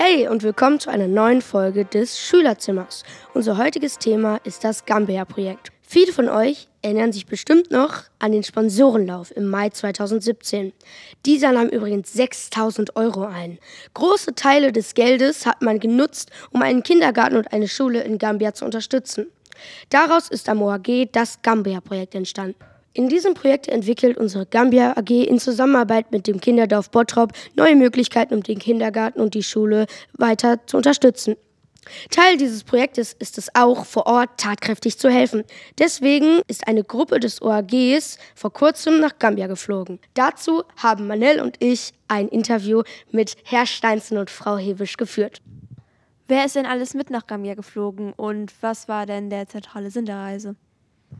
Hey und willkommen zu einer neuen Folge des Schülerzimmers. Unser heutiges Thema ist das Gambia-Projekt. Viele von euch erinnern sich bestimmt noch an den Sponsorenlauf im Mai 2017. Dieser nahm übrigens 6000 Euro ein. Große Teile des Geldes hat man genutzt, um einen Kindergarten und eine Schule in Gambia zu unterstützen. Daraus ist am OAG das Gambia-Projekt entstanden. In diesem Projekt entwickelt unsere Gambia AG in Zusammenarbeit mit dem Kinderdorf Bottrop neue Möglichkeiten, um den Kindergarten und die Schule weiter zu unterstützen. Teil dieses Projektes ist es auch, vor Ort tatkräftig zu helfen. Deswegen ist eine Gruppe des OAGs vor kurzem nach Gambia geflogen. Dazu haben Manel und ich ein Interview mit Herr Steinzen und Frau Hebisch geführt. Wer ist denn alles mit nach Gambia geflogen und was war denn der zentrale Sinn der Reise?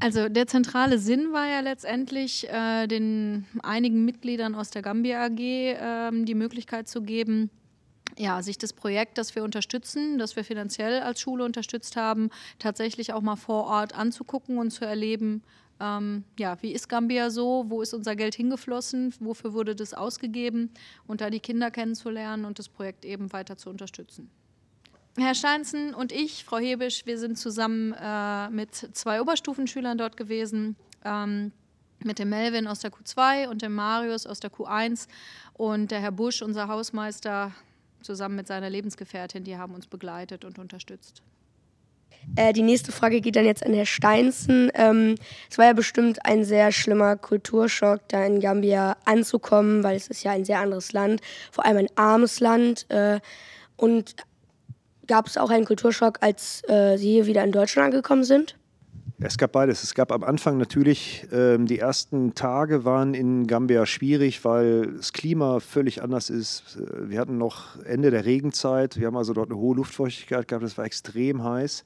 Also der zentrale Sinn war ja letztendlich, äh, den einigen Mitgliedern aus der Gambia AG äh, die Möglichkeit zu geben, ja, sich das Projekt, das wir unterstützen, das wir finanziell als Schule unterstützt haben, tatsächlich auch mal vor Ort anzugucken und zu erleben, ähm, ja, wie ist Gambia so, wo ist unser Geld hingeflossen, wofür wurde das ausgegeben und da die Kinder kennenzulernen und das Projekt eben weiter zu unterstützen. Herr Steinzen und ich, Frau Hebisch, wir sind zusammen äh, mit zwei Oberstufenschülern dort gewesen. Ähm, mit dem Melvin aus der Q2 und dem Marius aus der Q1 und der Herr Busch, unser Hausmeister, zusammen mit seiner Lebensgefährtin, die haben uns begleitet und unterstützt. Äh, die nächste Frage geht dann jetzt an Herrn Steinzen. Ähm, es war ja bestimmt ein sehr schlimmer Kulturschock, da in Gambia anzukommen, weil es ist ja ein sehr anderes Land, vor allem ein armes Land. Äh, und Gab es auch einen Kulturschock, als äh, Sie hier wieder in Deutschland angekommen sind? Es gab beides. Es gab am Anfang natürlich, ähm, die ersten Tage waren in Gambia schwierig, weil das Klima völlig anders ist. Äh, wir hatten noch Ende der Regenzeit, wir haben also dort eine hohe Luftfeuchtigkeit gehabt, es war extrem heiß.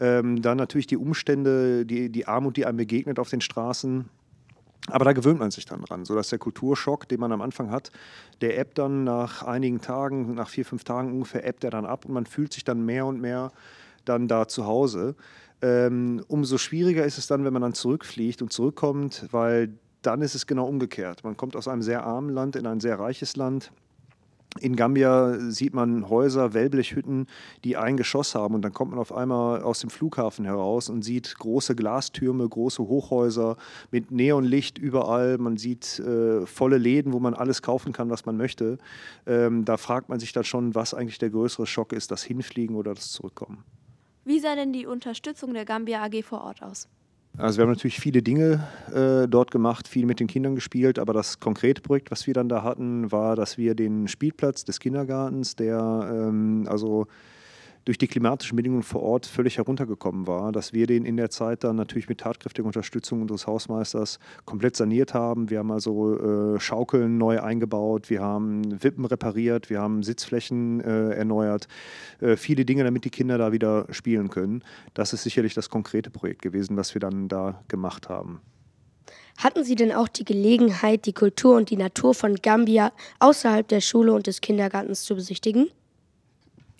Ähm, dann natürlich die Umstände, die, die Armut, die einem begegnet auf den Straßen. Aber da gewöhnt man sich dann dran, sodass der Kulturschock, den man am Anfang hat, der ebbt dann nach einigen Tagen, nach vier, fünf Tagen ungefähr, ebbt er dann ab und man fühlt sich dann mehr und mehr dann da zu Hause. Ähm, umso schwieriger ist es dann, wenn man dann zurückfliegt und zurückkommt, weil dann ist es genau umgekehrt. Man kommt aus einem sehr armen Land in ein sehr reiches Land in Gambia sieht man Häuser, Wellblechhütten, die ein Geschoss haben und dann kommt man auf einmal aus dem Flughafen heraus und sieht große Glastürme, große Hochhäuser mit Neonlicht überall. Man sieht äh, volle Läden, wo man alles kaufen kann, was man möchte. Ähm, da fragt man sich dann schon, was eigentlich der größere Schock ist, das Hinfliegen oder das Zurückkommen. Wie sah denn die Unterstützung der Gambia AG vor Ort aus? Also wir haben natürlich viele Dinge äh, dort gemacht, viel mit den Kindern gespielt, aber das konkrete Projekt, was wir dann da hatten, war, dass wir den Spielplatz des Kindergartens, der ähm, also durch die klimatischen Bedingungen vor Ort völlig heruntergekommen war, dass wir den in der Zeit dann natürlich mit tatkräftiger Unterstützung unseres Hausmeisters komplett saniert haben. Wir haben also äh, Schaukeln neu eingebaut, wir haben Wippen repariert, wir haben Sitzflächen äh, erneuert, äh, viele Dinge, damit die Kinder da wieder spielen können. Das ist sicherlich das konkrete Projekt gewesen, was wir dann da gemacht haben. Hatten Sie denn auch die Gelegenheit, die Kultur und die Natur von Gambia außerhalb der Schule und des Kindergartens zu besichtigen?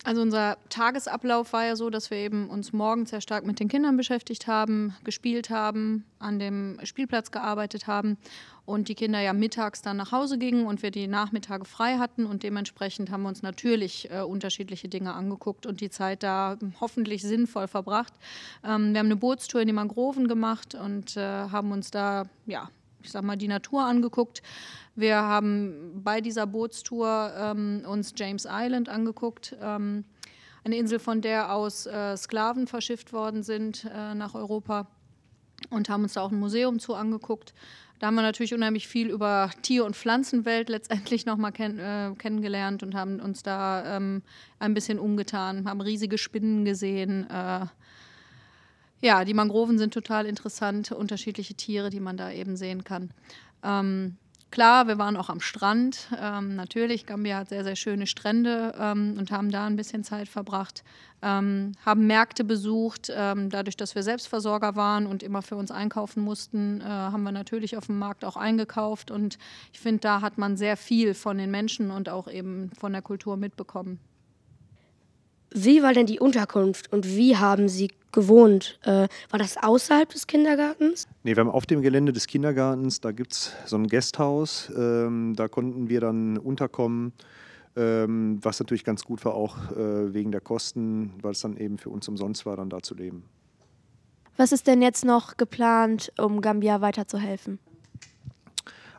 Also unser Tagesablauf war ja so, dass wir eben uns morgens sehr stark mit den Kindern beschäftigt haben, gespielt haben, an dem Spielplatz gearbeitet haben und die Kinder ja mittags dann nach Hause gingen und wir die Nachmittage frei hatten und dementsprechend haben wir uns natürlich äh, unterschiedliche Dinge angeguckt und die Zeit da hoffentlich sinnvoll verbracht. Ähm, wir haben eine Bootstour in die Mangroven gemacht und äh, haben uns da ja ich sag mal, die Natur angeguckt. Wir haben bei dieser Bootstour ähm, uns James Island angeguckt, ähm, eine Insel, von der aus äh, Sklaven verschifft worden sind äh, nach Europa und haben uns da auch ein Museum zu angeguckt. Da haben wir natürlich unheimlich viel über Tier- und Pflanzenwelt letztendlich nochmal kenn äh, kennengelernt und haben uns da ähm, ein bisschen umgetan, haben riesige Spinnen gesehen, äh, ja, die Mangroven sind total interessant, unterschiedliche Tiere, die man da eben sehen kann. Ähm, klar, wir waren auch am Strand. Ähm, natürlich, Gambia hat sehr, sehr schöne Strände ähm, und haben da ein bisschen Zeit verbracht. Ähm, haben Märkte besucht. Ähm, dadurch, dass wir Selbstversorger waren und immer für uns einkaufen mussten, äh, haben wir natürlich auf dem Markt auch eingekauft. Und ich finde, da hat man sehr viel von den Menschen und auch eben von der Kultur mitbekommen. Wie war denn die Unterkunft und wie haben Sie gewohnt? Äh, war das außerhalb des Kindergartens? Nee, wir haben auf dem Gelände des Kindergartens, da gibt es so ein Gasthaus, ähm, da konnten wir dann unterkommen. ähm, was natürlich ganz gut war, auch äh, wegen der Kosten, weil es dann eben für uns umsonst war, dann da zu leben. Was ist denn jetzt noch geplant, um Gambia weiterzuhelfen?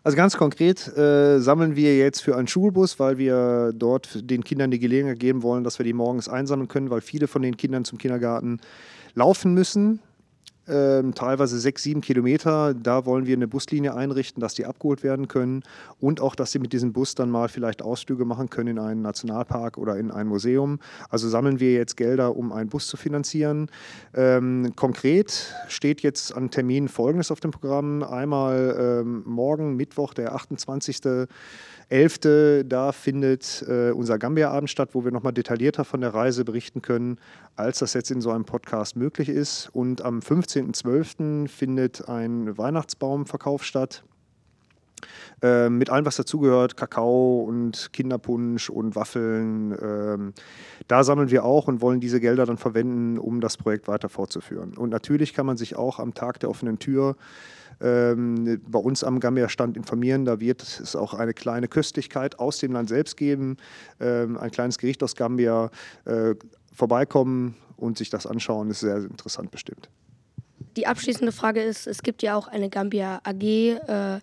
Also ganz konkret äh, sammeln wir jetzt für einen Schulbus, weil wir dort den Kindern die Gelegenheit geben wollen, dass wir die morgens einsammeln können, weil viele von den Kindern zum Kindergarten laufen müssen ähm, teilweise sechs, sieben Kilometer. Da wollen wir eine Buslinie einrichten, dass die abgeholt werden können und auch, dass sie mit diesem Bus dann mal vielleicht Ausflüge machen können in einen Nationalpark oder in ein Museum. Also sammeln wir jetzt Gelder, um einen Bus zu finanzieren. Ähm, konkret steht jetzt an Terminen Folgendes auf dem Programm. Einmal ähm, morgen, Mittwoch, der 28. 11. Da findet äh, unser Gambia-Abend statt, wo wir nochmal detaillierter von der Reise berichten können, als das jetzt in so einem Podcast möglich ist. Und am 15.12. findet ein Weihnachtsbaumverkauf statt. Äh, mit allem, was dazugehört, Kakao und Kinderpunsch und Waffeln. Ähm, da sammeln wir auch und wollen diese Gelder dann verwenden, um das Projekt weiter fortzuführen. Und natürlich kann man sich auch am Tag der offenen Tür ähm, bei uns am Gambia-Stand informieren. Da wird es auch eine kleine Köstlichkeit aus dem Land selbst geben, ähm, ein kleines Gericht aus Gambia. Äh, vorbeikommen und sich das anschauen, ist sehr interessant bestimmt. Die abschließende Frage ist, es gibt ja auch eine Gambia AG, äh,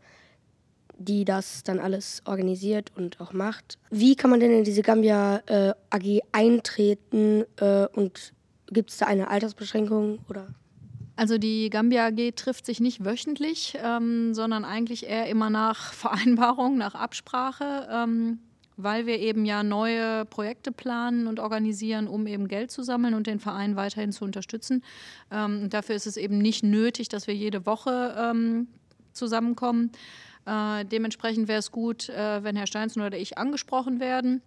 die das dann alles organisiert und auch macht. Wie kann man denn in diese Gambia äh, AG eintreten äh, und gibt es da eine Altersbeschränkung oder? Also die Gambia AG trifft sich nicht wöchentlich, ähm, sondern eigentlich eher immer nach Vereinbarung, nach Absprache, ähm, weil wir eben ja neue Projekte planen und organisieren, um eben Geld zu sammeln und den Verein weiterhin zu unterstützen. Ähm, dafür ist es eben nicht nötig, dass wir jede Woche ähm, zusammenkommen. Äh, dementsprechend wäre es gut, äh, wenn Herr Steinsen oder ich angesprochen werden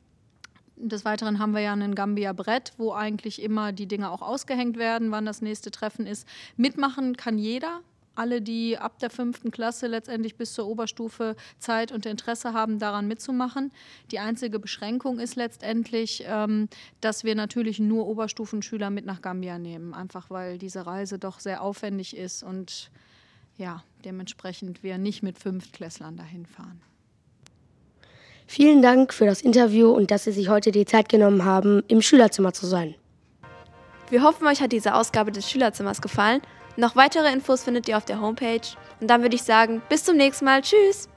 des Weiteren haben wir ja ein Gambia-Brett, wo eigentlich immer die Dinge auch ausgehängt werden, wann das nächste Treffen ist. Mitmachen kann jeder. Alle, die ab der fünften Klasse letztendlich bis zur Oberstufe Zeit und Interesse haben, daran mitzumachen. Die einzige Beschränkung ist letztendlich, ähm, dass wir natürlich nur Oberstufenschüler mit nach Gambia nehmen, einfach weil diese Reise doch sehr aufwendig ist und ja, dementsprechend wir nicht mit Fünftklässlern dahin fahren. Vielen Dank für das Interview und dass Sie sich heute die Zeit genommen haben, im Schülerzimmer zu sein. Wir hoffen, euch hat diese Ausgabe des Schülerzimmers gefallen. Noch weitere Infos findet ihr auf der Homepage. Und dann würde ich sagen, bis zum nächsten Mal. Tschüss!